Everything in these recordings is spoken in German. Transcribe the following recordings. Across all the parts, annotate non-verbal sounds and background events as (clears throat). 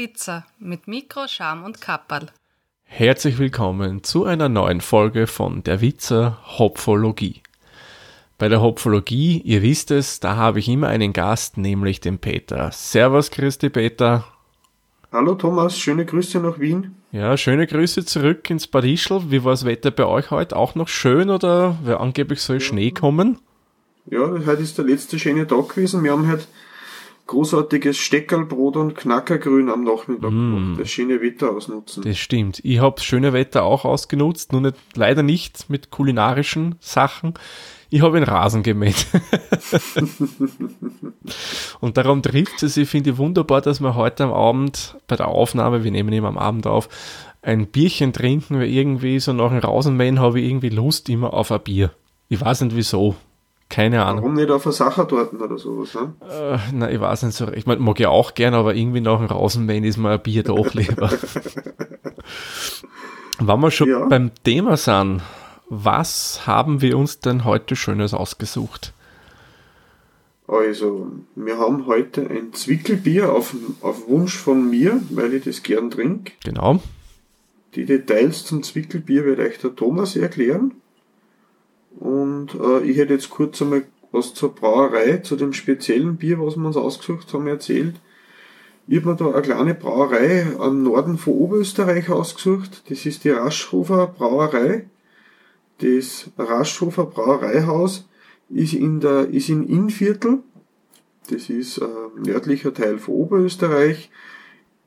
Witzer mit Mikro, Scham und Kapperl. Herzlich willkommen zu einer neuen Folge von Der Witzer Hopfologie. Bei der Hopfologie, ihr wisst es, da habe ich immer einen Gast, nämlich den Peter. Servus, Christi Peter. Hallo Thomas, schöne Grüße nach Wien. Ja, schöne Grüße zurück ins Bad Ischl. Wie war das Wetter bei euch heute? Auch noch schön oder wer angeblich soll ja. Schnee kommen? Ja, heute ist der letzte schöne Tag gewesen. Wir haben heute großartiges Steckerlbrot und Knackergrün am Nachmittag mm. das schöne Wetter ausnutzen. Das stimmt. Ich habe das schöne Wetter auch ausgenutzt, nur nicht, leider nicht mit kulinarischen Sachen. Ich habe einen Rasen gemäht. (laughs) und darum trifft es, ich finde wunderbar, dass wir heute am Abend bei der Aufnahme, wir nehmen immer am Abend auf, ein Bierchen trinken, weil irgendwie so nach dem Rasenmähen habe ich irgendwie Lust immer auf ein Bier. Ich weiß nicht wieso. Keine Ahnung. Warum nicht auf eine Sachertorten oder sowas, ne? Äh, nein, ich weiß nicht so. Ich meine, mag ja auch gern, aber irgendwie nach dem Rasenmähen ist mir ein Bier doch lieber. (laughs) Wenn wir schon ja. beim Thema sind, was haben wir uns denn heute Schönes ausgesucht? Also, wir haben heute ein Zwickelbier auf, auf Wunsch von mir, weil ich das gern trinke. Genau. Die Details zum Zwickelbier wird euch der Thomas erklären. Und äh, ich hätte jetzt kurz einmal was zur Brauerei, zu dem speziellen Bier, was wir uns ausgesucht haben, erzählt. Ich habe mir da eine kleine Brauerei am Norden von Oberösterreich ausgesucht. Das ist die Raschhofer Brauerei. Das Raschhofer Brauereihaus ist in der, ist in Innviertel. Das ist äh, nördlicher Teil von Oberösterreich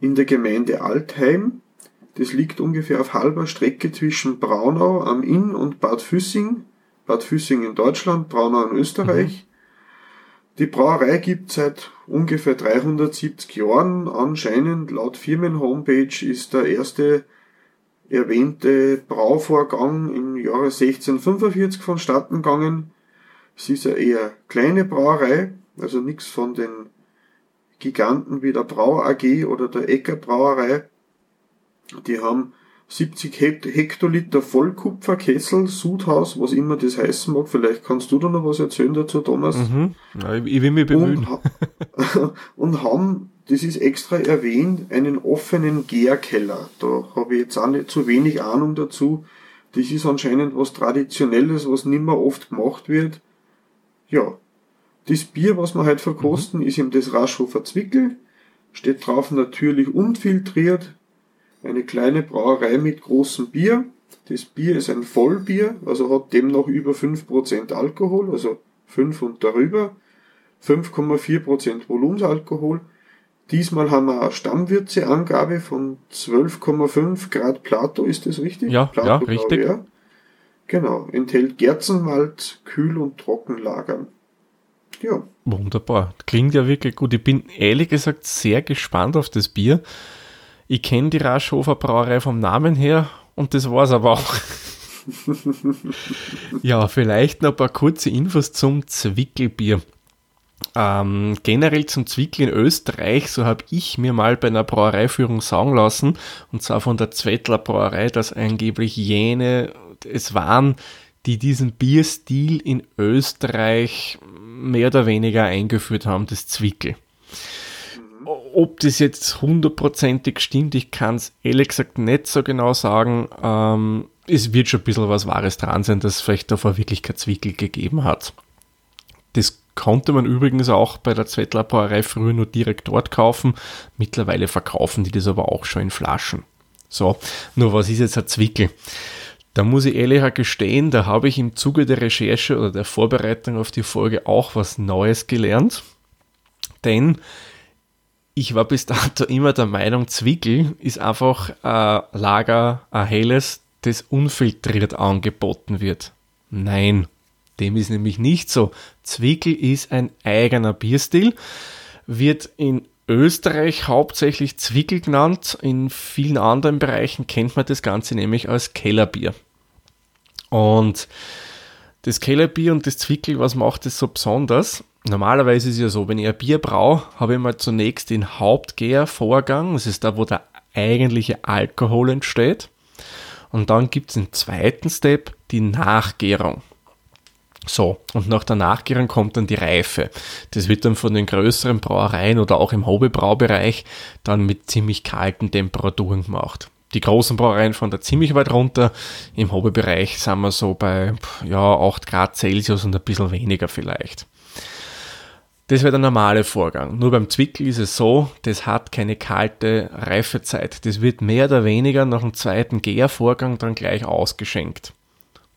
in der Gemeinde Altheim. Das liegt ungefähr auf halber Strecke zwischen Braunau am Inn und Bad Füssing. Bad Füssing in Deutschland, Braunau in Österreich. Mhm. Die Brauerei gibt seit ungefähr 370 Jahren. Anscheinend laut Firmen-Homepage ist der erste erwähnte Brauvorgang im Jahre 1645 vonstatten gegangen. Es ist eine eher kleine Brauerei, also nichts von den Giganten wie der Brau AG oder der Ecker Brauerei. Die haben 70 Hektoliter Vollkupferkessel, Sudhaus, was immer das heißen mag. Vielleicht kannst du da noch was erzählen dazu, Thomas. Mhm. Ja, ich will mich bemühen. Und, (laughs) und haben das ist extra erwähnt, einen offenen Gärkeller. Da habe ich jetzt auch nicht zu wenig Ahnung dazu. Das ist anscheinend was Traditionelles, was nicht mehr oft gemacht wird. Ja, das Bier, was wir heute verkosten, mhm. ist eben das Raschhofer Zwickel. Steht drauf natürlich unfiltriert. Eine kleine Brauerei mit großem Bier. Das Bier ist ein Vollbier, also hat demnach über 5% Alkohol, also 5 und darüber. 5,4% Volumensalkohol. Diesmal haben wir eine Stammwürzeangabe von 12,5 Grad Plato, ist das richtig? Ja, Plato, ja richtig. Ja. Genau, enthält Gerzenmalt, kühl und trocken lagern. Ja. Wunderbar. Klingt ja wirklich gut. Ich bin ehrlich gesagt sehr gespannt auf das Bier. Ich kenne die Raschhofer Brauerei vom Namen her und das war's aber auch. (laughs) ja, vielleicht noch ein paar kurze Infos zum Zwickelbier. Ähm, generell zum Zwickel in Österreich, so habe ich mir mal bei einer Brauereiführung sagen lassen, und zwar von der Zwettler Brauerei, dass angeblich jene es waren, die diesen Bierstil in Österreich mehr oder weniger eingeführt haben, das Zwickel. Ob das jetzt hundertprozentig stimmt, ich kann es ehrlich gesagt nicht so genau sagen. Ähm, es wird schon ein bisschen was Wahres dran sein, dass es vielleicht davor wirklich kein Zwickel gegeben hat. Das konnte man übrigens auch bei der Zwettler Brauerei früher nur direkt dort kaufen. Mittlerweile verkaufen die das aber auch schon in Flaschen. So, nur was ist jetzt ein Zwickel? Da muss ich ehrlich gestehen, da habe ich im Zuge der Recherche oder der Vorbereitung auf die Folge auch was Neues gelernt. Denn ich war bis dato immer der Meinung, Zwickel ist einfach ein Lager, ein helles, das unfiltriert angeboten wird. Nein, dem ist nämlich nicht so. Zwickel ist ein eigener Bierstil, wird in Österreich hauptsächlich Zwickel genannt. In vielen anderen Bereichen kennt man das Ganze nämlich als Kellerbier. Und das Kellerbier und das Zwickel, was macht es so besonders? Normalerweise ist es ja so, wenn ich ein Bier brauche, habe ich mal zunächst den Hauptgärvorgang, das ist da, wo der eigentliche Alkohol entsteht. Und dann gibt es im zweiten Step die Nachgärung. So, und nach der Nachgärung kommt dann die Reife. Das wird dann von den größeren Brauereien oder auch im Hobbybraubereich dann mit ziemlich kalten Temperaturen gemacht. Die großen Brauereien fahren da ziemlich weit runter. Im Hobbybereich sind wir so bei ja, 8 Grad Celsius und ein bisschen weniger vielleicht. Das wäre der normale Vorgang. Nur beim Zwickel ist es so, das hat keine kalte Reifezeit. Das wird mehr oder weniger nach dem zweiten Gärvorgang dann gleich ausgeschenkt.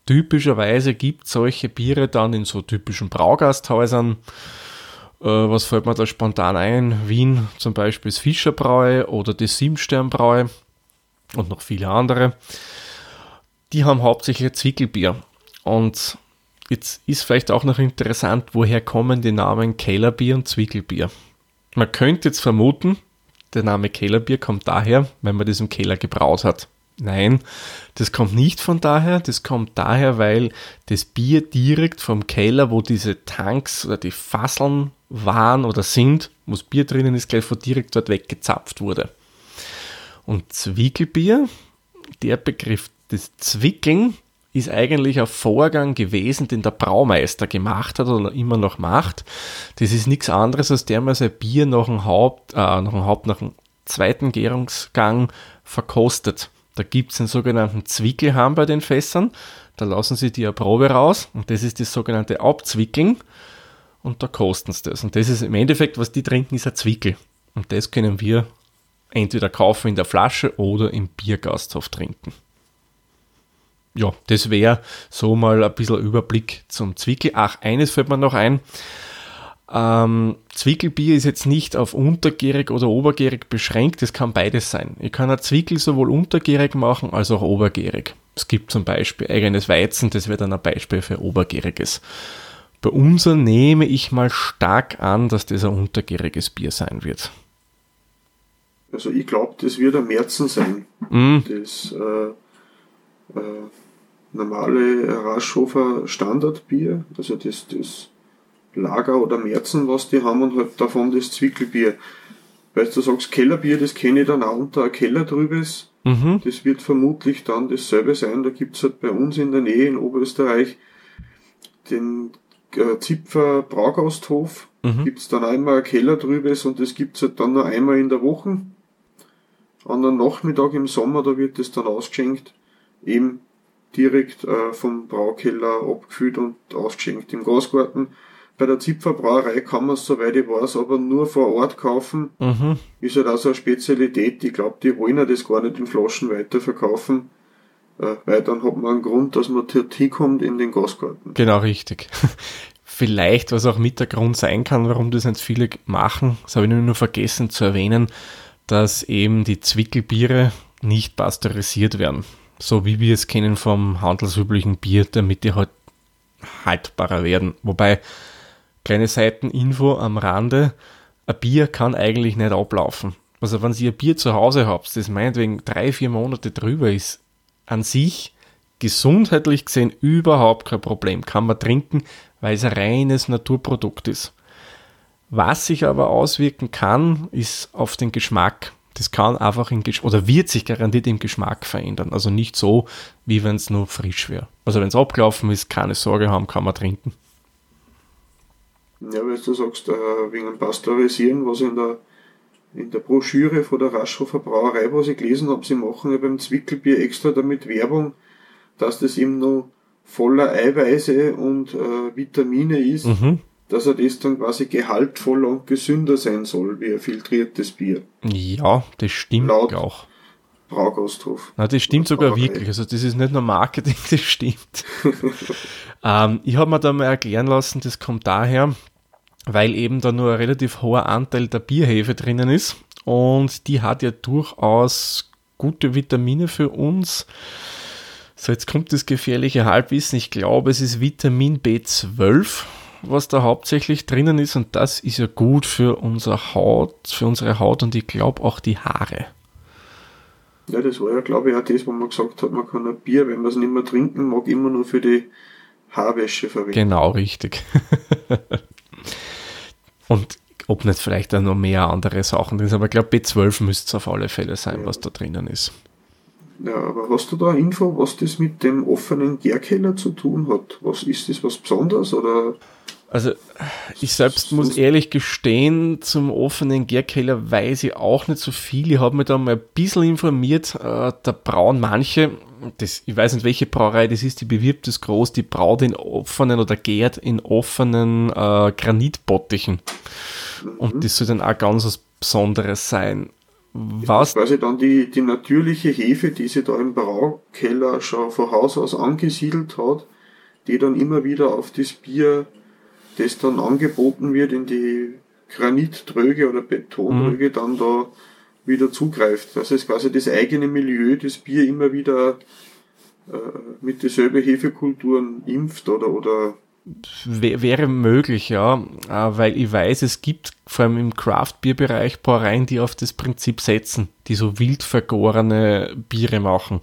Typischerweise gibt es solche Biere dann in so typischen Braugasthäusern. Äh, was fällt mir da spontan ein? Wien zum Beispiel das Fischerbräu oder das Siebsternbräu und noch viele andere. Die haben hauptsächlich Zwickelbier. Und jetzt ist vielleicht auch noch interessant, woher kommen die Namen Kellerbier und Zwickelbier. Man könnte jetzt vermuten, der Name Kellerbier kommt daher, wenn man das im Keller gebraut hat. Nein, das kommt nicht von daher. Das kommt daher, weil das Bier direkt vom Keller, wo diese Tanks oder die Fasseln waren oder sind, wo das Bier drinnen ist, gleich von direkt dort weggezapft wurde. Und Zwickelbier, der Begriff des Zwickeln, ist eigentlich ein Vorgang gewesen, den der Braumeister gemacht hat oder immer noch macht. Das ist nichts anderes, als der man sein Bier nach dem Haupt, äh, nach dem Haupt, nach dem zweiten Gärungsgang verkostet. Da gibt es einen sogenannten Zwickelhahn bei den Fässern. Da lassen sie die Probe raus und das ist das sogenannte Abzwickeln und da kosten sie das. Und das ist im Endeffekt, was die trinken, ist ein Zwickel. Und das können wir entweder kaufen in der Flasche oder im Biergasthof trinken. Ja, das wäre so mal ein bisschen Überblick zum Zwickel. Ach, eines fällt mir noch ein. Ähm, Zwickelbier ist jetzt nicht auf untergärig oder obergärig beschränkt, es kann beides sein. Ich kann ein Zwickel sowohl untergärig machen als auch obergärig. Es gibt zum Beispiel eigenes Weizen, das wäre dann ein Beispiel für obergäriges. Bei unser nehme ich mal stark an, dass das ein untergäriges Bier sein wird. Also ich glaube, das wird ein Märzen sein. Mm. Das äh, äh, normale Raschhofer Standardbier, also das, das Lager oder Märzen, was die haben und halt davon das Zwickelbier. Weil du sagst Kellerbier, das kenne ich dann auch unter ein Kellertrübes. Mhm. Das wird vermutlich dann dasselbe sein. Da gibt's halt bei uns in der Nähe in Oberösterreich den äh, Zipfer Braugasthof. Mhm. Gibt's dann einmal ein Kellertrübes und das gibt's halt dann nur einmal in der Woche. An einem Nachmittag im Sommer, da wird das dann ausgeschenkt. Eben direkt äh, vom Braukeller abgefüllt und ausgeschenkt im Gasgarten. Bei der Zipferbrauerei kann man es, soweit ich weiß, aber nur vor Ort kaufen. Mhm. Ist halt auch so eine Spezialität. Ich glaube, die wollen ja das gar nicht in Flaschen weiterverkaufen. Äh, weil dann hat man einen Grund, dass man dort hinkommt in den Gasgarten. Genau, richtig. (laughs) Vielleicht, was auch mit der Grund sein kann, warum das nicht viele machen, das habe ich nur vergessen zu erwähnen, dass eben die Zwickelbiere nicht pasteurisiert werden. So wie wir es kennen vom handelsüblichen Bier, damit die halt haltbarer werden. Wobei Kleine Seiteninfo am Rande. Ein Bier kann eigentlich nicht ablaufen. Also wenn ihr ein Bier zu Hause habt, das meinetwegen drei, vier Monate drüber ist, an sich gesundheitlich gesehen überhaupt kein Problem. Kann man trinken, weil es ein reines Naturprodukt ist. Was sich aber auswirken kann, ist auf den Geschmack. Das kann einfach in Gesch oder wird sich garantiert im Geschmack verändern. Also nicht so, wie wenn es nur frisch wäre. Also wenn es abgelaufen ist, keine Sorge haben, kann man trinken. Ja, weil du sagst, äh, wegen dem Pasteurisieren, was in der, in der Broschüre von der Raschhofer Brauerei, was ich gelesen habe, sie machen ja beim Zwickelbier extra damit Werbung, dass das eben noch voller Eiweiße und äh, Vitamine ist, mhm. Dass er das dann quasi gehaltvoller und gesünder sein soll, wie ein filtriertes Bier. Ja, das stimmt Laut auch. Braugasthof. Na, das stimmt sogar Brauerei. wirklich. Also das ist nicht nur Marketing, (laughs) das stimmt. (laughs) ähm, ich habe mir da mal erklären lassen, das kommt daher, weil eben da nur ein relativ hoher Anteil der Bierhefe drinnen ist und die hat ja durchaus gute Vitamine für uns. So, jetzt kommt das gefährliche Halbwissen. Ich glaube, es ist Vitamin B12, was da hauptsächlich drinnen ist und das ist ja gut für unsere Haut, für unsere Haut und ich glaube auch die Haare. Ja, das war ja, glaube ich, auch das, wo man gesagt hat, man kann ein Bier, wenn man es nicht mehr trinken mag, immer nur für die Haarwäsche verwenden. Genau, richtig. (laughs) Und ob nicht vielleicht auch noch mehr andere Sachen drin sind, aber ich glaube, B12 müsste es auf alle Fälle sein, ja. was da drinnen ist. Ja, aber hast du da Info, was das mit dem offenen Gärkeller zu tun hat? Was ist das was Besonderes oder? Also ich selbst muss ehrlich gestehen, zum offenen Gärkeller weiß ich auch nicht so viel. Ich habe mich da mal ein bisschen informiert. Äh, da brauen manche, das, ich weiß nicht welche Brauerei das ist, die bewirbt das groß, die braut in offenen oder gärt in offenen äh, Granitbottichen. Mhm. Und das soll dann auch ganz was Besonderes sein. Was? Quasi dann die, die natürliche Hefe, die sie da im Braukeller schon von Haus aus angesiedelt hat, die dann immer wieder auf das Bier das dann angeboten wird in die Granittröge oder Betontröge, mhm. dann da wieder zugreift. Das ist quasi das eigene Milieu, das Bier immer wieder äh, mit dieselben Hefekulturen impft oder, oder wäre möglich, ja, äh, weil ich weiß, es gibt vor allem im Craft-Bier-Bereich Brauereien, die auf das Prinzip setzen, die so wild vergorene Biere machen.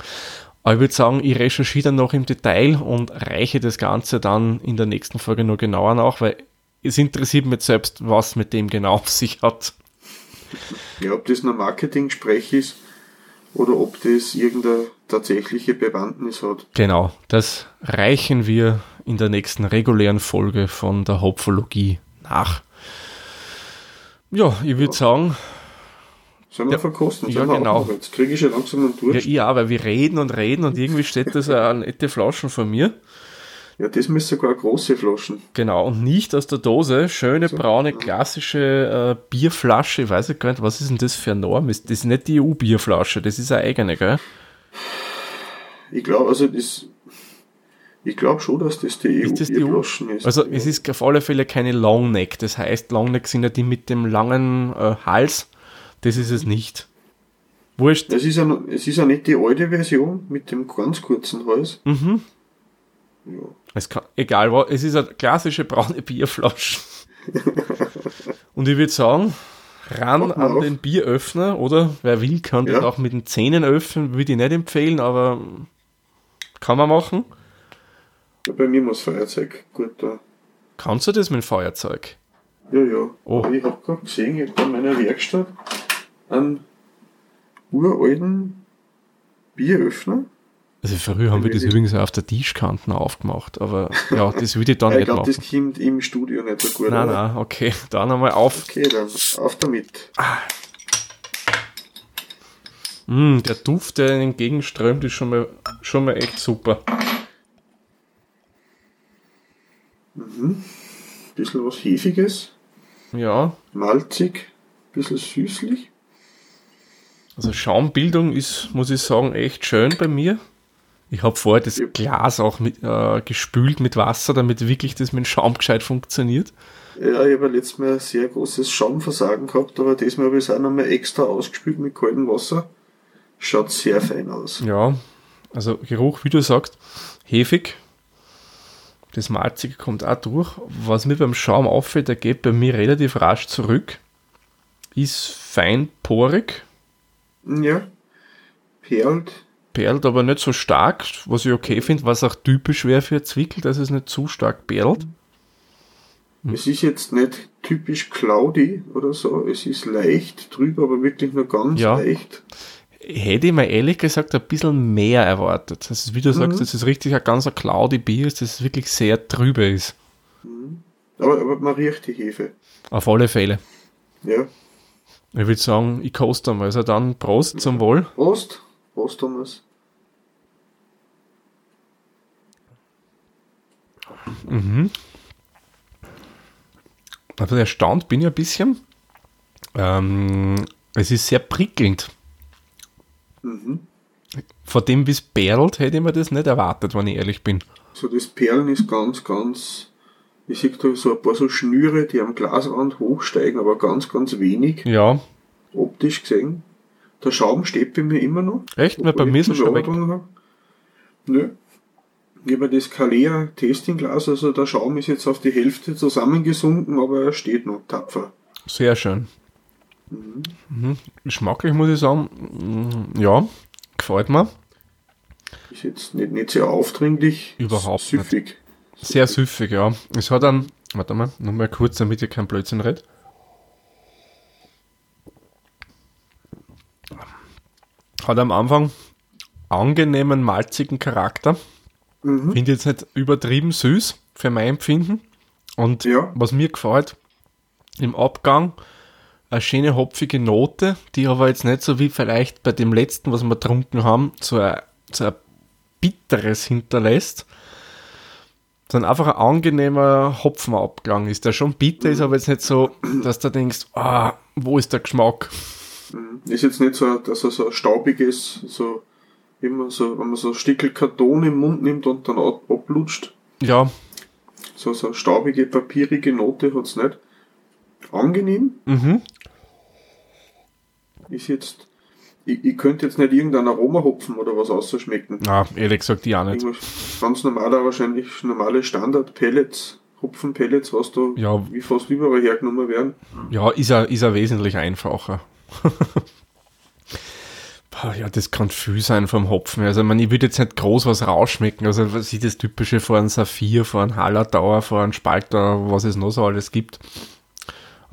Aber ich würde sagen, ich recherchiere dann noch im Detail und reiche das Ganze dann in der nächsten Folge nur genauer nach, weil es interessiert mich selbst, was mit dem genau (laughs) auf sich hat. Ja, ob das ein Marketing-Sprech ist oder ob das irgendeine tatsächliche Bewandtnis hat. Genau, das reichen wir in der nächsten regulären Folge von der Hopfologie nach. Ja, ich würde ja. sagen, Sollen wir ja, verkosten? Ja, genau. Jetzt kriege ich schon langsam einen Durst. Ja, ja, weil wir reden und reden und irgendwie steht das eine nette Flaschen vor mir. Ja, das müsste sogar große Flaschen. Genau, und nicht aus der Dose. Schöne, so, braune, klassische äh, Bierflasche. Ich weiß gar nicht, was ist denn das für ein Norm? Das ist nicht die EU-Bierflasche, das ist eine eigene, gell? Ich glaube, also das. Ich glaube schon, dass das die EU-Bierflaschen ist. Also ja. es ist auf alle Fälle keine Longneck. Das heißt, Longneck sind ja die mit dem langen äh, Hals das ist es nicht. Wurscht. Es ist, ja, es ist ja nicht die alte Version mit dem ganz kurzen Hals. Mhm. Ja. Es kann, egal, es ist eine klassische braune Bierflasche. (laughs) Und ich würde sagen, ran an auf. den Bieröffner, oder? Wer will, kann ja. das auch mit den Zähnen öffnen, würde ich nicht empfehlen, aber kann man machen. Bei mir muss Feuerzeug gut da. Kannst du das mit dem Feuerzeug? Ja, ja. Oh. Ich habe gerade gesehen, ich habe in meiner Werkstatt einen uralten Bieröffner. Also früher haben wir das übrigens auch auf der Tischkanten aufgemacht, aber ja, (laughs) das würde ich dann nicht ich glaub, machen. das kommt im Studio nicht so gut. Nein, nein, okay, (laughs) dann einmal auf. Okay, dann auf damit. Ah. Mm, der Duft, der entgegenströmt, ist schon mal, schon mal echt super. Mhm. Bisschen was Hefiges. Ja. Malzig, bisschen süßlich. Also Schaumbildung ist, muss ich sagen, echt schön bei mir. Ich habe vorher das Glas auch mit, äh, gespült mit Wasser, damit wirklich das mit dem Schaum gescheit funktioniert. Ja, ich habe letztes Mal ein sehr großes Schaumversagen gehabt, aber diesmal habe ich es auch nochmal extra ausgespült mit kaltem Wasser. Schaut sehr fein aus. Ja, also Geruch, wie du sagst, hefig. Das Malzige kommt auch durch. Was mir beim Schaum auffällt, der geht bei mir relativ rasch zurück. Ist fein porig, ja. Perlt. Perlt, aber nicht so stark, was ich okay finde, was auch typisch wäre für Zwickel, dass es nicht zu stark perlt. Hm. Es ist jetzt nicht typisch cloudy oder so, es ist leicht drüber, aber wirklich nur ganz ja. leicht. Hätte ich mir ehrlich gesagt ein bisschen mehr erwartet. Das ist, wie du mhm. sagst, das ist richtig ein ganz cloudy Bier, das es wirklich sehr drüber ist. Mhm. Aber, aber man riecht die Hefe. Auf alle Fälle. Ja. Ich würde sagen, ich koste mal. Also dann Prost zum Wohl. Prost. Prost, Thomas. Mhm. Also erstaunt bin ich ein bisschen. Ähm, es ist sehr prickelnd. Mhm. Vor dem, wie es perlt, hätte ich mir das nicht erwartet, wenn ich ehrlich bin. So das Perlen ist ganz, ganz ich sehe da so ein paar so Schnüre, die am Glasrand hochsteigen, aber ganz, ganz wenig. Ja. Optisch gesehen. Der Schaum steht bei mir immer noch. Echt? Weil bei mir ist er schon weg. Nö. Ich habe das Kalea Testingglas, also der Schaum ist jetzt auf die Hälfte zusammengesunken, aber er steht noch tapfer. Sehr schön. Mhm. Mhm. Geschmacklich muss ich sagen, mm, ja, gefällt mir. Ist jetzt nicht, nicht sehr aufdringlich. Überhaupt süffig. Nicht. Sehr süffig, ja. Es hat dann, warte mal, nochmal kurz, damit ihr kein Blödsinn redet. Hat am Anfang angenehmen, malzigen Charakter. Mhm. Finde jetzt nicht übertrieben süß für mein Empfinden. Und Ja. was mir gefällt, im Abgang eine schöne hopfige Note, die aber jetzt nicht so wie vielleicht bei dem letzten, was wir getrunken haben, so ein, so ein bitteres hinterlässt, sondern einfach ein angenehmer Hopfenabgang ist, der schon bitter ist, aber jetzt nicht so, dass du denkst, ah, wo ist der Geschmack? Ist jetzt nicht so, dass er so ein staubiges, so, immer so, wenn man so ein Stückel Karton im Mund nimmt und dann ab- ablutscht, Ja, so, so eine staubige, papierige Note hat's nicht. Angenehm mhm. ist jetzt, ich, ich könnte jetzt nicht irgendein Aromahopfen oder was ausschmecken. Na, ehrlich gesagt, ja nicht. Irgendwas ganz normaler, wahrscheinlich normale Standard-Pellets, Hopfen-Pellets, was da Ja. wie fast überall hergenommen werden. Ja, ist er, ist er wesentlich einfacher. (laughs) Ja, das kann viel sein vom Hopfen. Also, ich, meine, ich würde jetzt nicht groß was rausschmecken. Also, was ist das Typische vor einem Saphir, vor einem Hallertauer, vor einem Spalter, was es noch so alles gibt.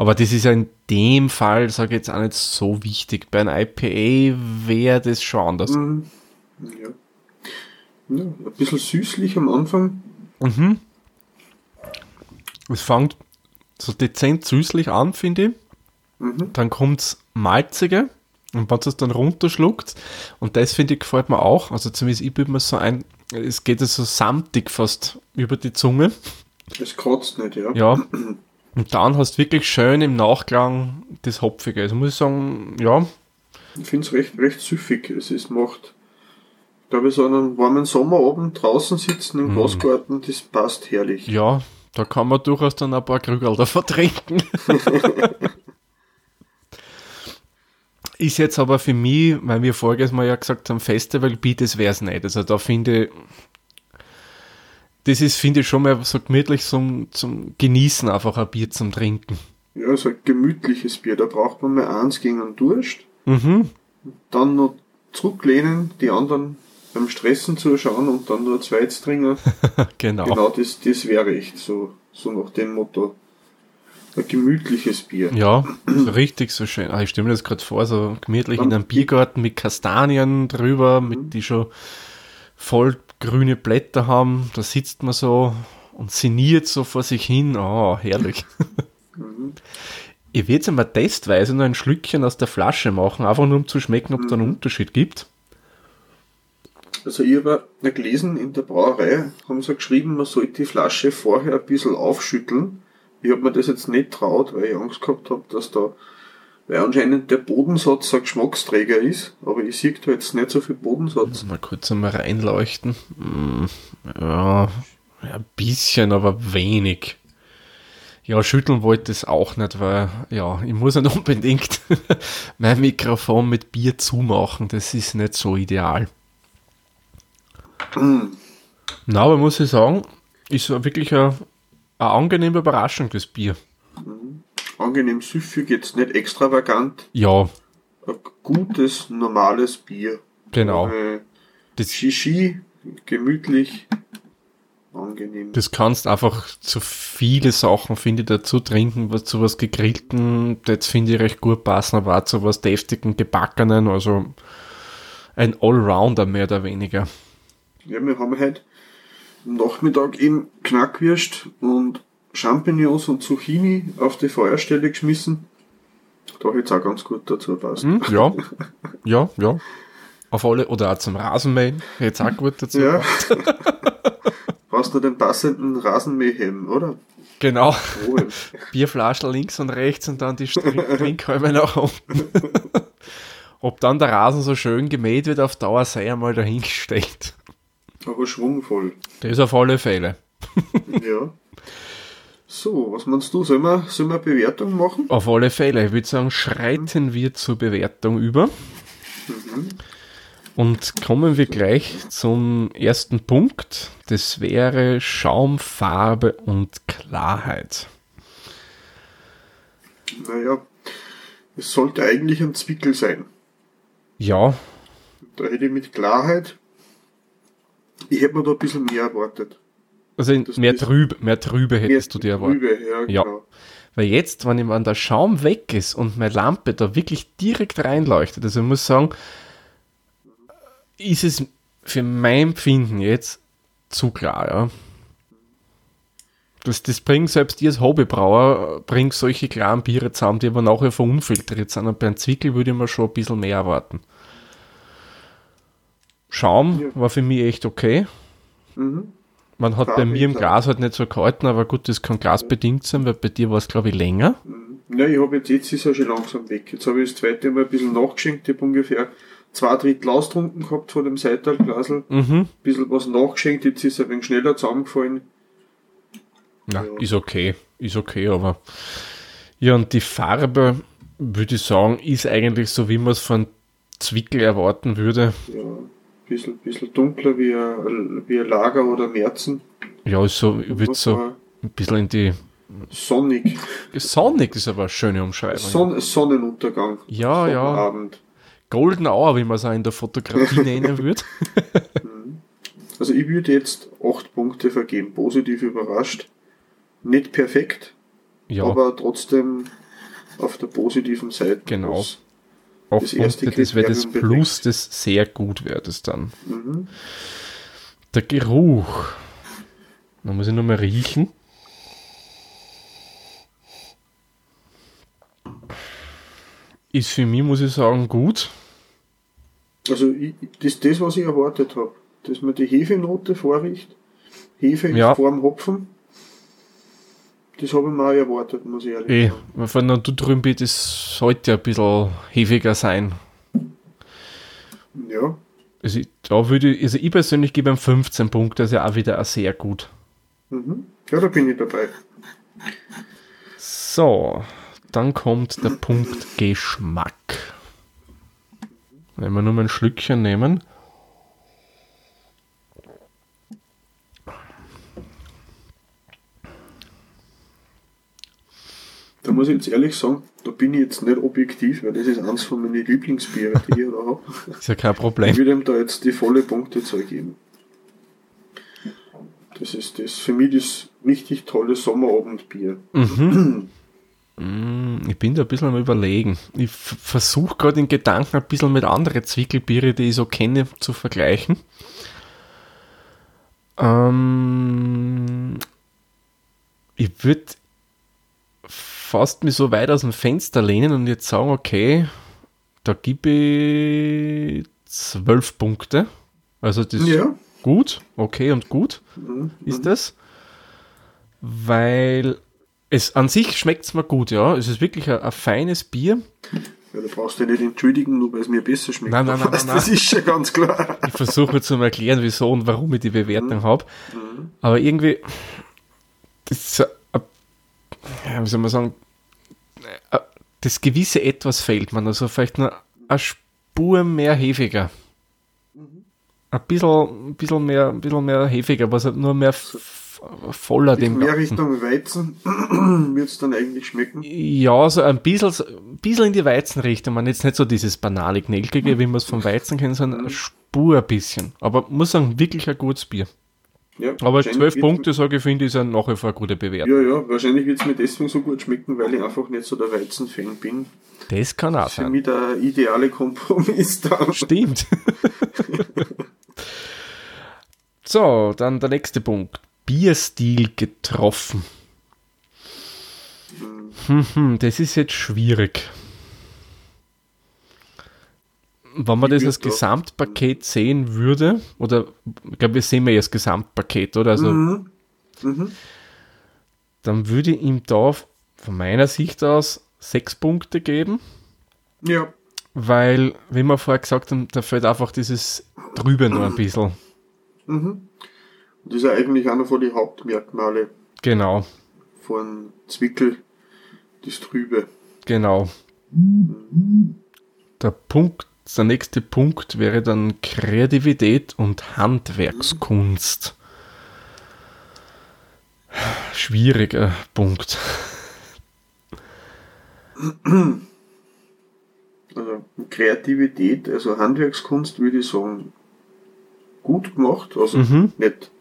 Aber das ist ja in dem Fall, sage ich jetzt auch nicht so wichtig. Bei einem IPA wäre das schon anders. Mhm. Ja. ja. Ein bisschen süßlich am Anfang. Mhm. Es fängt so dezent süßlich an, finde ich. Mhm. Dann kommt's malzige und wenn es dann runterschluckt. Und das finde ich gefällt mir auch. Also zumindest ich bilde mir so ein, es geht so samtig fast über die Zunge. Es kratzt nicht, ja. Ja. (clears throat) Und dann hast du wirklich schön im Nachklang das Hopfige. Also muss ich sagen, ja, Ich finde es recht, recht süffig. Es ist, macht, ich glaube, so einen warmen Sommerabend draußen sitzen im Glasgarten, das passt herrlich. ja, da kann man durchaus dann ein paar Krügel davon trinken. (laughs) ist jetzt aber für mich, weil wir voriges Mal ja gesagt haben, Festival Beat, das wäre es nicht. Also da finde ich, das ist, finde ich, schon mal so gemütlich zum, zum Genießen, einfach ein Bier zum Trinken. Ja, so ein gemütliches Bier. Da braucht man mal eins gegen einen Durst. Mhm. Dann noch zurücklehnen, die anderen beim Stressen zuschauen und dann nur ein zweites trinken. (laughs) Genau. Genau, das, das wäre echt so, so nach dem Motto. Ein gemütliches Bier. Ja, so richtig so schön. Ah, ich stelle mir das gerade vor, so gemütlich in einem Biergarten mit Kastanien drüber, mit die schon voll grüne Blätter haben. Da sitzt man so und sinniert so vor sich hin. Oh, herrlich. Ich werde jetzt einmal testweise nur ein Schlückchen aus der Flasche machen, einfach nur um zu schmecken, ob es da einen Unterschied gibt. Also ich habe ja gelesen, in der Brauerei haben sie geschrieben, man sollte die Flasche vorher ein bisschen aufschütteln. Ich habe mir das jetzt nicht traut, weil ich Angst gehabt habe, dass da, weil anscheinend der Bodensatz ein Geschmacksträger ist, aber ich sehe da jetzt nicht so viel Bodensatz. Mal kurz einmal reinleuchten. Mm, Ja, ein bisschen, aber wenig. Ja, schütteln wollte ich es auch nicht, weil, ja, ich muss nicht (laughs) unbedingt mein Mikrofon mit Bier zumachen. Das ist nicht so ideal. Na, aber muss ich sagen, ist so wirklich eine, eine angenehme Überraschung, das Bier. Angenehm süffig, jetzt nicht extravagant, Ja, ein gutes, normales Bier. genau. Äh, Das, Shishi, gemütlich, angenehm. das kannst einfach zu viele Sachen, finde ich, dazu trinken, was zu was gegrillten, das finde ich recht gut passen, aber auch zu was deftigen, gebackenen, also ein Allrounder mehr oder weniger. Ja, wir haben heute am Nachmittag eben Knackwürst und Champignons und Zucchini auf die Feuerstelle geschmissen. Da hätte es auch ganz gut dazu passt. Hm, ja, (laughs) ja, ja. Auf alle, oder auch zum Rasenmähen, jetzt auch gut dazu. Ja. (laughs) Brauchst nur den passenden Rasenmähhelm, oder? Genau. Oh, (laughs) Bierflaschen links und rechts und dann die Trink- Trinkhalme nach unten. Ob dann der Rasen so schön gemäht wird, auf Dauer sei einmal dahingestellt. aber schwungvoll. Das auf alle Fälle. Ja. So, was meinst du? Sollen wir, sollen wir eine Bewertung machen? Auf alle Fälle. Ich würde sagen, schreiten wir zur Bewertung über. Und kommen wir gleich zum ersten Punkt. Das wäre Schaumfarbe und Klarheit. Naja, es sollte eigentlich ein Zwickel sein. Ja, Da hätte ich mit Klarheit, ich hätte mir da ein bisschen mehr erwartet. Also mehr trübe, mehr trübe hättest du dir erwartet. Trübe, ja, Ja. genau. Weil jetzt, wenn, ich, wenn der Schaum weg ist und meine Lampe da wirklich direkt reinleuchtet, also ich muss sagen, ist es für mein Empfinden jetzt zu klar, ja. Das, das bringt selbst ihr als Hobbybrauer, bringt solche klaren Biere zusammen, die aber nachher verunfiltriert sind. Und beim Zwickel würde ich mir schon ein bisschen mehr erwarten. Schaum Ja. war für mich echt okay. Mhm. Man hat bei mir im. Glas halt nicht so gehalten, aber gut, das kann glasbedingt sein, weil bei dir war es, glaube ich, länger. Ja, ich habe jetzt, jetzt ist er schon langsam weg. Jetzt habe ich das zweite Mal ein bisschen nachgeschenkt. Ich habe ungefähr zwei Drittel austrunken gehabt von dem Seitalglasel. Ein Mhm. bisschen was nachgeschenkt. Jetzt ist er ein wenig schneller zusammengefallen. Ja, Ja. ist okay, ist okay, aber. Ja, und die Farbe, würde ich sagen, ist eigentlich so, wie man es von Zwickel erwarten würde. Ja, ein bisschen, bisschen dunkler wie ein, wie ein Lager oder Märzen. Ja, ist so, ich würde so ein bisschen in die. Sonnig. Sonnig ist aber eine schöne Umschreibung. Son Sonnenuntergang. Ja, ja. Abend. Golden Hour, wie man es auch in der Fotografie (laughs) nennen würde. Also ich würde jetzt 8 Punkte vergeben. Positiv überrascht. Nicht perfekt, Ja, aber trotzdem auf der positiven Seite. Genau. was- das erste Punkte, das wäre das Kriterium Plus, das sehr gut wäre das dann. Mhm. Der Geruch. Da muss ich nochmal riechen. Ist für mich, muss ich sagen, gut. Also ich, das ist das, was ich erwartet habe. Dass man die Hefenote vorriecht. Hefe in Ja. Form Hopfen. Das habe ich mir auch erwartet, muss ich ehrlich Eh, sagen. wenn du drüben bist, das sollte ein bisschen hefiger sein. Ja, Also, ich- da würde ich, also ich persönlich gebe ihm 15 Punkte, also auch wieder auch sehr gut. mhm. ja, da bin ich dabei. So, dann kommt der Punkt Geschmack. Wenn wir nur mal ein Schlückchen nehmen. Da muss ich jetzt ehrlich sagen, da bin ich jetzt nicht objektiv, weil das ist eins von meinen Lieblingsbieren, die ich da habe. Ist ja kein Ich Problem. würde ihm da jetzt die volle Punktezahl geben. Das ist das für mich das richtig tolle Sommerabendbier. Mm, Ich bin da ein bisschen am überlegen. Ich versuche gerade in Gedanken ein bisschen mit anderen Zwickelbiere, die ich so kenne, zu vergleichen. Ähm, ich würde fast mich so weit aus dem Fenster lehnen und jetzt sagen, okay, da gebe ich zwölf Punkte. Also das ist Ja. gut, okay und gut Mhm. ist das. Weil es an sich schmeckt es mir gut, ja. Es ist wirklich ein, ein feines Bier. Ja, da brauchst du dich nicht entschuldigen, nur weil es mir besser schmeckt. Nein, nein, (laughs) nein, Weißt, nein, Das ist schon ganz klar. Ich versuche mir zu erklären, wieso und warum ich die Bewertung habe. Aber irgendwie, das ist ein- wie soll man sagen, das gewisse Etwas fehlt man. Also vielleicht nur eine Spur mehr hefiger. Ein bisschen, ein bisschen mehr, ein bisschen mehr hefiger, was halt nur mehr voller dem Mehr Ganzen. Richtung Weizen (clears throat) wird es dann eigentlich schmecken. Ja, so ein bisschen, so ein bisschen in die Weizenrichtung. Man jetzt nicht so dieses banale Knelkige, wie man es vom Weizen kennt, sondern eine Spur ein bisschen. Aber muss sagen, wirklich ein gutes Bier. Ja, Aber wahrscheinlich 12 wird's- Punkte, sage ich, finde ich, ist ja nach wie vor eine gute Bewertung. Ja, ja, wahrscheinlich wird es mir deswegen so gut schmecken, weil ich einfach nicht so der Weizen-Fan bin. Das kann auch Für sein. mich der ideale Kompromiss dann. (laughs) Stimmt. (laughs) so, dann der nächste Punkt. Bierstil getroffen. Hm, hm, das ist jetzt schwierig. Wenn man das als Gesamtpaket sehen würde, oder ich glaube, wir sehen ja das Gesamtpaket, oder? Also, Mhm. Mhm. dann würde ich ihm da von meiner Sicht aus sechs Punkte geben. Ja, Weil, wie wir vorher gesagt haben, da fällt einfach dieses Trübe noch ein bisschen. mhm. Das ist ja eigentlich einer von den Hauptmerkmale Genau, von Zwickel, das Trübe. genau. Der Punkt, der nächste Punkt wäre dann Kreativität und Handwerkskunst. Schwieriger Punkt. Also Kreativität, also Handwerkskunst würde ich sagen, gut gemacht. Also Mhm. nicht,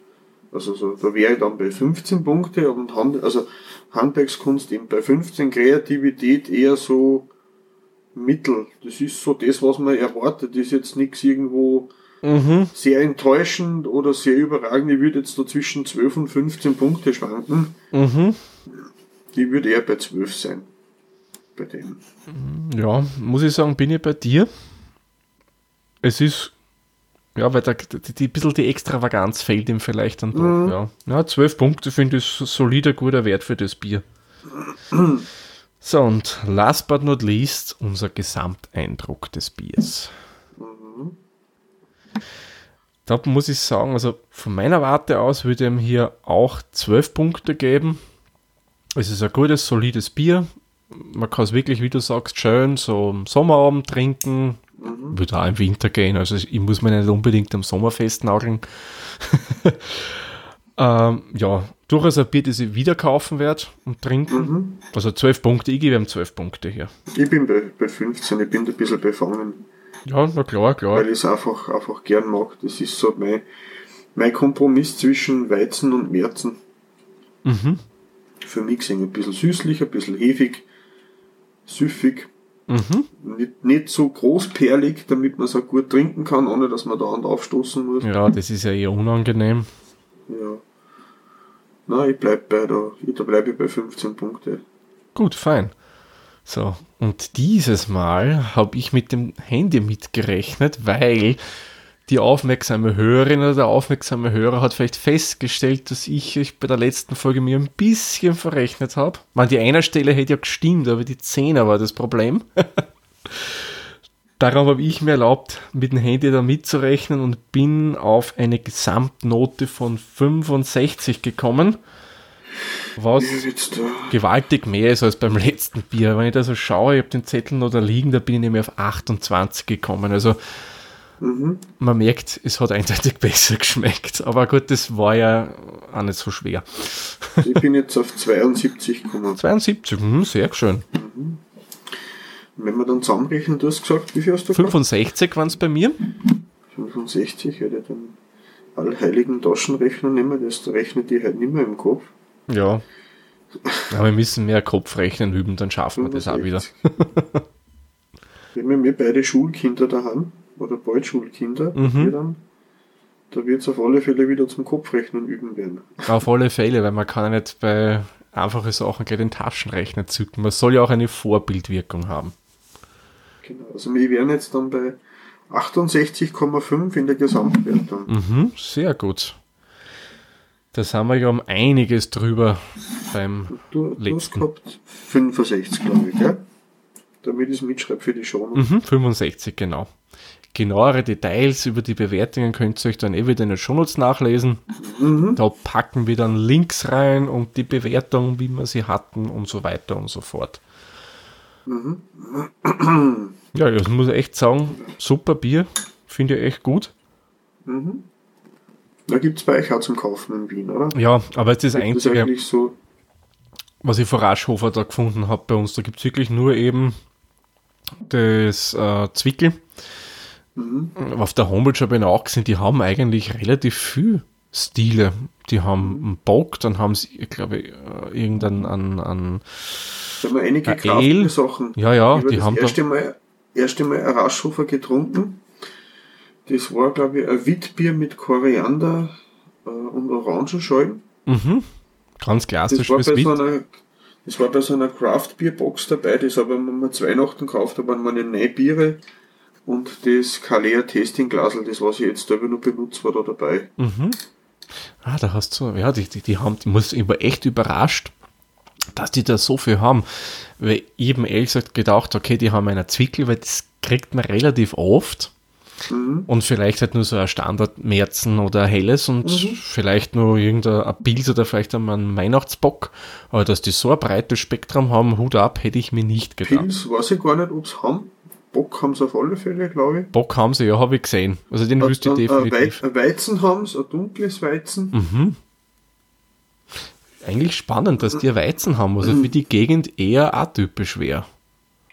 also so, da wäre ich dann bei 15 Punkte und Hand, also Handwerkskunst eben bei 15, Kreativität eher so mittel. Das ist so das, was man erwartet. Das ist jetzt nichts irgendwo sehr enttäuschend oder sehr überragend. Ich würde jetzt da zwischen 12 und 15 Punkte schwanken. Mhm. Ich würde eher bei 12 sein. Bei dem. Ja, muss ich sagen, bin ich bei dir. Es ist, ja, weil da die, die, ein bisschen die Extravaganz fehlt ihm vielleicht dann doch. Ja. ja, 12 Punkte finde ich solider, guter Wert für das Bier. So, und last but not least, unser Gesamteindruck des Biers. Da muss ich sagen, also von meiner Warte aus würde ich ihm hier auch 12 Punkte geben. Es ist ein gutes, solides Bier. Man kann es wirklich, wie du sagst, schön so am Sommerabend trinken. Würde auch im Winter gehen. Also ich muss mir nicht unbedingt am Sommer festnageln. (laughs) ähm, ja, durchaus ein Bier, das ich wieder kaufen werde und trinken. Also 12 Punkte, ich gebe ihm 12 Punkte hier. Ich bin bei, bei 15, ich bin da ein bisschen befangen, Ja, na klar, klar. weil ich es einfach, einfach gern mag. Das ist so mein, mein Kompromiss zwischen Weizen und Märzen. Mhm. Für mich gesehen ein bisschen süßlich, ein bisschen hefig, süffig. Mhm. Nicht, nicht so großperlig, damit man es auch gut trinken kann, ohne dass man da und aufstoßen muss. Ja, das ist ja eher unangenehm. Ja. Na, ich bleib bei da, da bleibe ich bei 15 Punkte. Gut, fein. So, und dieses Mal habe ich mit dem Handy mitgerechnet, weil die aufmerksame Hörerin oder der aufmerksame Hörer hat vielleicht festgestellt, dass ich, ich bei der letzten Folge mir ein bisschen verrechnet habe. Man, die einer Stelle hätte ja gestimmt, aber die Zehner war das Problem. (laughs) Darum habe ich mir erlaubt, mit dem Handy da mitzurechnen und bin auf eine Gesamtnote von 65 gekommen. Was gewaltig mehr ist als beim letzten Bier. Wenn ich da so schaue, ich habe den Zettel noch da liegen, da bin ich nämlich auf 28 gekommen. Also man merkt, es hat eindeutig (laughs) besser geschmeckt. Aber gut, das war ja auch nicht so schwer. ich bin jetzt auf 72 gekommen. (laughs) 72, hm, sehr schön. Wenn wir dann zusammenrechnen, du hast gesagt, wie viel hast du gehabt? 65 waren es bei mir. 65, hätte ich dann allheiligen Taschenrechner nehmen, das rechnet die halt nicht mehr im Kopf. Ja. Aber wir müssen mehr Kopfrechnen üben, dann schaffen wir das auch wieder. 65. Wir haben ja beide Schulkinder daheim, oder bald Schulkinder, Mhm. dann, da wird es auf alle Fälle wieder zum Kopfrechnen üben werden. Auf alle Fälle, weil man kann ja nicht bei einfachen Sachen gleich den Taschenrechner zücken. Man soll ja auch eine Vorbildwirkung haben. Genau. Also wir wären jetzt dann bei 68,5 in der Gesamtwertung. Mhm, sehr gut. Das haben wir ja um einiges drüber beim Du, du hast letzten. gehabt 65, glaube ich, gell? Damit ich es mitschreibe für die Show. Mhm, 65, genau. Genauere Details über die Bewertungen könnt ihr euch dann eh wieder in den Shownotes nachlesen. Da packen wir dann Links rein und die Bewertung, wie wir sie hatten und so weiter und so fort. Ja, ich muss echt sagen, super Bier, finde ich echt gut. Da gibt es bei euch auch zum Kaufen in Wien, oder? Ja, aber das ist das Das Einzige, eigentlich so, was ich vor Raschhofer da gefunden habe bei uns. Da gibt es wirklich nur eben das äh, Zwickel. Auf der Homepage habe ich auch gesehen, die haben eigentlich relativ viel Stile. Die haben einen Bock, dann haben sie, ich glaube, äh, irgendeinen an, an da haben wir einige. Sachen. Ja, ja, ich die das haben da- Mal, erste Mal ein Raschhofer getrunken. Das war, glaube ich, ein Witbier mit Koriander äh, und Orangenschalen. mhm, ganz Das klassisch war, fürs bei so einer, das war bei so einer Craft-Bier-Box dabei, das habe ich mir mal zu Weihnachten gekauft, da waren meine neue Biere und das Kalea Tasting-Glasel, das was ich jetzt selber noch benutzt, war da dabei. Ah, da hast du, ja, die, die, die haben, muss, ich war echt überrascht, dass die da so viel haben. Weil ich eben ehrlich gesagt gedacht, okay, die haben einen Zwickel, weil das kriegt man relativ oft. Und vielleicht halt nur so ein Standard-Märzen oder ein helles und vielleicht nur irgendein ein Pilz oder vielleicht einmal ein Weihnachtsbock. Aber dass die so ein breites Spektrum haben, Hut ab, hätte ich mir nicht gedacht. Pils weiß ich gar nicht, ob sie haben. Bock haben sie auf alle Fälle, glaube ich. Bock haben sie, ja, habe ich gesehen. Also den wüsste ich Dann, äh, definitiv. Weizen haben sie, ein dunkles Weizen. Mhm. Eigentlich spannend, dass die Weizen haben, was ja für die Gegend eher atypisch wäre.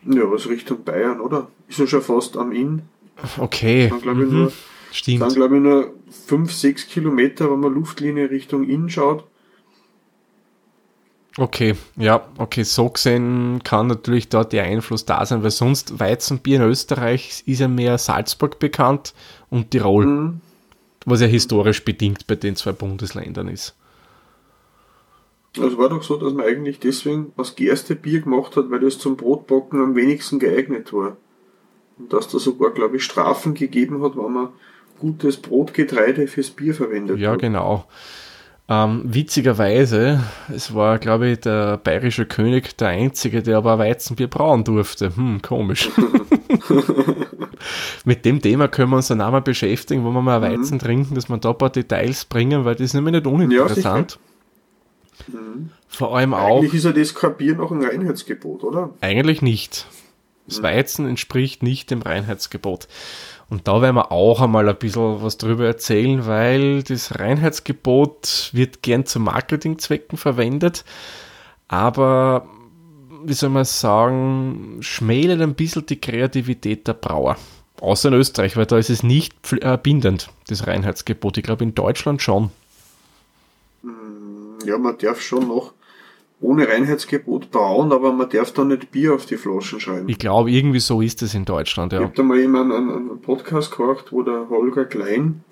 Ja, was Richtung Bayern, oder? Ist ja schon fast am Inn. Okay. Dann glaube ich Mhm. nur, dann glaube ich nur 5, 6 Kilometer, wenn man Luftlinie Richtung Inn schaut. Okay, ja, okay, so gesehen kann natürlich dort der Einfluss da sein, weil sonst Weizenbier in Österreich ist ja mehr Salzburg bekannt und Tirol, Mhm. was ja historisch bedingt bei den zwei Bundesländern ist. Also Es war doch so, dass man eigentlich deswegen das Gerste Bier gemacht hat, weil das zum Brotbacken am wenigsten geeignet war. Und dass da sogar, glaube ich, Strafen gegeben hat, wenn man gutes Brotgetreide fürs Bier verwendet Ja, hat. genau. Ähm, witzigerweise, es war, glaube ich, der bayerische König der Einzige, der aber Weizenbier brauen durfte. Hm, komisch. (laughs) Mit dem Thema können wir uns dann auch mal beschäftigen, wo wir mal Mhm. Weizen trinken, dass wir da ein paar Details bringen, weil das ist nämlich nicht uninteressant. Vor allem auch, Eigentlich ist ja das kein Bier nach einem Reinheitsgebot, oder? eigentlich nicht. Das Weizen entspricht nicht dem Reinheitsgebot. Und da werden wir auch einmal ein bisschen was drüber erzählen, weil das Reinheitsgebot wird gern zu Marketingzwecken verwendet, aber wie soll man sagen, schmälert ein bisschen die Kreativität der Brauer. Außer in Österreich, weil da ist es nicht äh, bindend, das Reinheitsgebot. Ich glaube in Deutschland schon. Ja, man darf schon noch ohne Reinheitsgebot brauen, aber man darf da nicht Bier auf die Flaschen schreiben. Ich glaube, irgendwie so ist es in Deutschland, Ich ja. habe da mal jemanden einen, einen Podcast gehört, wo der Holger Klein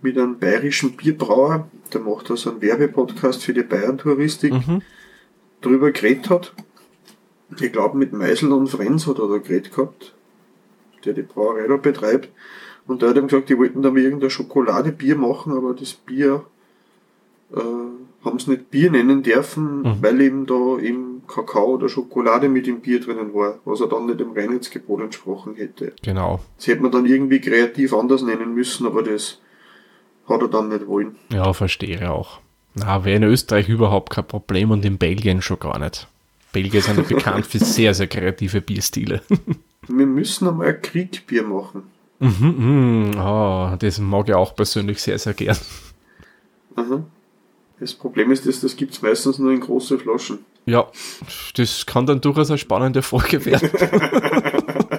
mit einem bayerischen Bierbrauer, der macht also einen Werbepodcast für die Bayern-Touristik, Mhm. drüber geredet hat. Ich glaube, mit Meisel und Frenz hat er da geredet gehabt, der die Brauerei da betreibt. Und der hat ihm gesagt, die wollten da mal irgendein Schokoladebier machen, aber das Bier äh, haben sie nicht Bier nennen dürfen, Mhm. weil eben da eben Kakao oder Schokolade mit im Bier drinnen war, was er dann nicht dem Reinheitsgebot entsprochen hätte. Genau. Das hätte man dann irgendwie kreativ anders nennen müssen, aber das hat er dann nicht wollen. Ja, verstehe auch. Na, wäre in Österreich überhaupt kein Problem und in Belgien schon gar nicht. Belgier sind ja (laughs) bekannt für sehr, sehr kreative Bierstile. (laughs) Wir müssen einmal ein Kriegbier machen. mhm, mm, ah, das mag ich auch persönlich sehr, sehr gern. Aha. Das Problem ist, dass das gibt's meistens nur in große Flaschen. Ja, das kann dann durchaus eine spannende Folge werden. (laughs)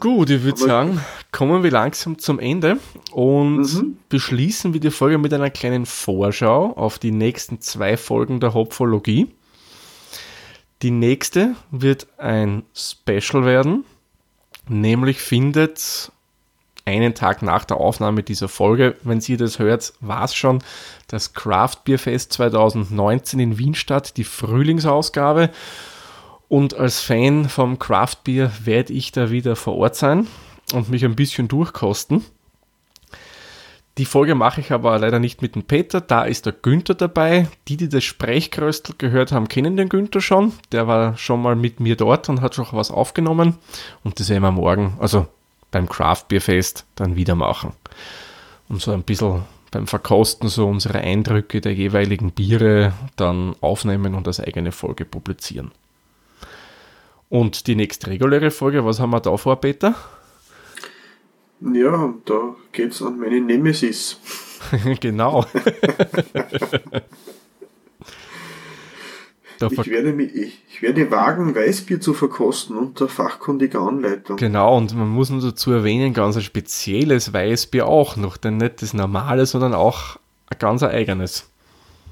Gut, ich würde sagen, kommen wir langsam zum Ende und Mhm. beschließen wir die Folge mit einer kleinen Vorschau auf die nächsten zwei Folgen der Hopfologie. Die nächste wird ein Special werden, nämlich findet einen Tag nach der Aufnahme dieser Folge, wenn Sie das hört, war es schon das Craft Beer Fest 2019 in Wien statt, die Frühlingsausgabe. Und als Fan vom Craft Beer werde ich da wieder vor Ort sein und mich ein bisschen durchkosten. Die Folge mache ich aber leider nicht mit dem Peter, da ist der Günther dabei. Die, die das Sprechkröstel gehört haben, kennen den Günther schon. Der war schon mal mit mir dort und hat schon was aufgenommen. Und das werden wir morgen, also beim Craft Beer Fest, dann wieder machen. Und so ein bisschen beim Verkosten so unsere Eindrücke der jeweiligen Biere dann aufnehmen und als eigene Folge publizieren. Und die nächste reguläre Folge, was haben wir da vor, Peter? Ja, da geht's an meine Nemesis. (laughs) genau. (laughs) Ich werde, mich, ich, ich werde wagen, Weißbier zu verkosten unter fachkundiger Anleitung. Genau, und man muss nur dazu erwähnen, ganz ein spezielles Weißbier auch noch, denn nicht das normale, sondern auch ein ganz eigenes.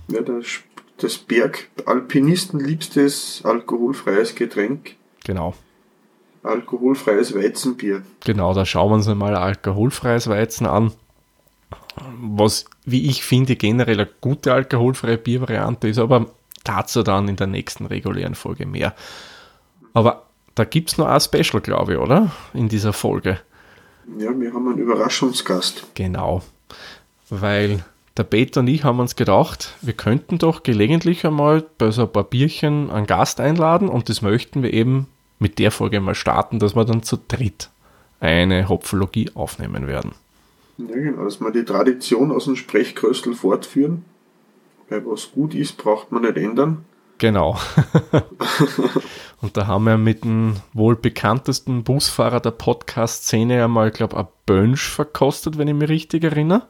Ja, das, das Bergalpinisten liebstes alkoholfreies Getränk, Genau. alkoholfreies Weizenbier. Genau, da schauen wir uns einmal ein alkoholfreies Weizen an. Was, wie ich finde, generell eine gute alkoholfreie Biervariante ist, aber dazu dann in der nächsten regulären Folge mehr. Aber da gibt es noch ein Special, glaube ich, oder? In dieser Folge. Ja, wir haben einen Überraschungsgast. Genau. Weil der Peter und ich haben uns gedacht, wir könnten doch gelegentlich einmal bei so ein paar Bierchen einen Gast einladen und das möchten wir eben mit der Folge mal starten, dass wir dann zu dritt eine Hopfologie aufnehmen werden. Ja, genau, dass wir die Tradition aus dem Sprechkröstel fortführen. Weil was gut ist, braucht man nicht ändern. Genau. (laughs) und da haben wir mit dem wohl bekanntesten Busfahrer der Podcast-Szene einmal, glaube ich, ein Bönsch verkostet, wenn ich mich richtig erinnere.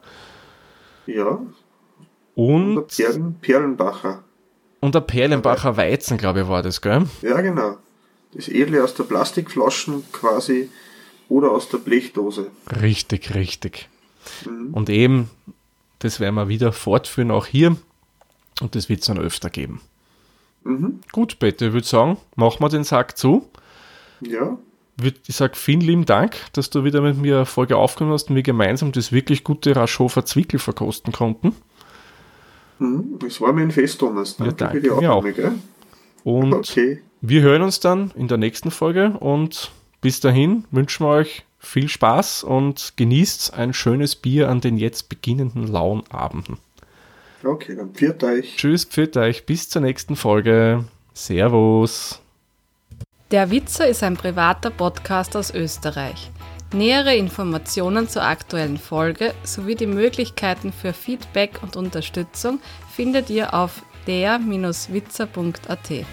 Ja, und Perlen, Perlenbacher. und ein Perlenbacher Weizen, glaube ich, war das, gell? Ja, genau. Das Edle aus der Plastikflaschen quasi oder aus der Blechdose. Richtig, richtig. Und eben, das werden wir wieder fortführen, auch hier. Und das wird es dann öfter geben. Mhm. Gut, Bette, ich würde sagen, machen wir den Sack zu. Ja, Ich sage vielen lieben Dank, dass du wieder mit mir eine Folge aufgenommen hast und wir gemeinsam das wirklich gute Raschhofer Zwickel verkosten konnten. mhm. das war mir ein Fest, Thomas. Danke, danke, für die mir auch. Aufnahme, gell? Und Okay. wir hören uns dann in der nächsten Folge und bis dahin wünschen wir euch viel Spaß und genießt ein schönes Bier an den jetzt beginnenden lauen Abenden. Okay, dann pfiat euch. Tschüss, pfiat euch, bis zur nächsten Folge. Servus. Der Witzer ist ein privater Podcast aus Österreich. Nähere Informationen zur aktuellen Folge sowie die Möglichkeiten für Feedback und Unterstützung findet ihr auf der-witzer.at.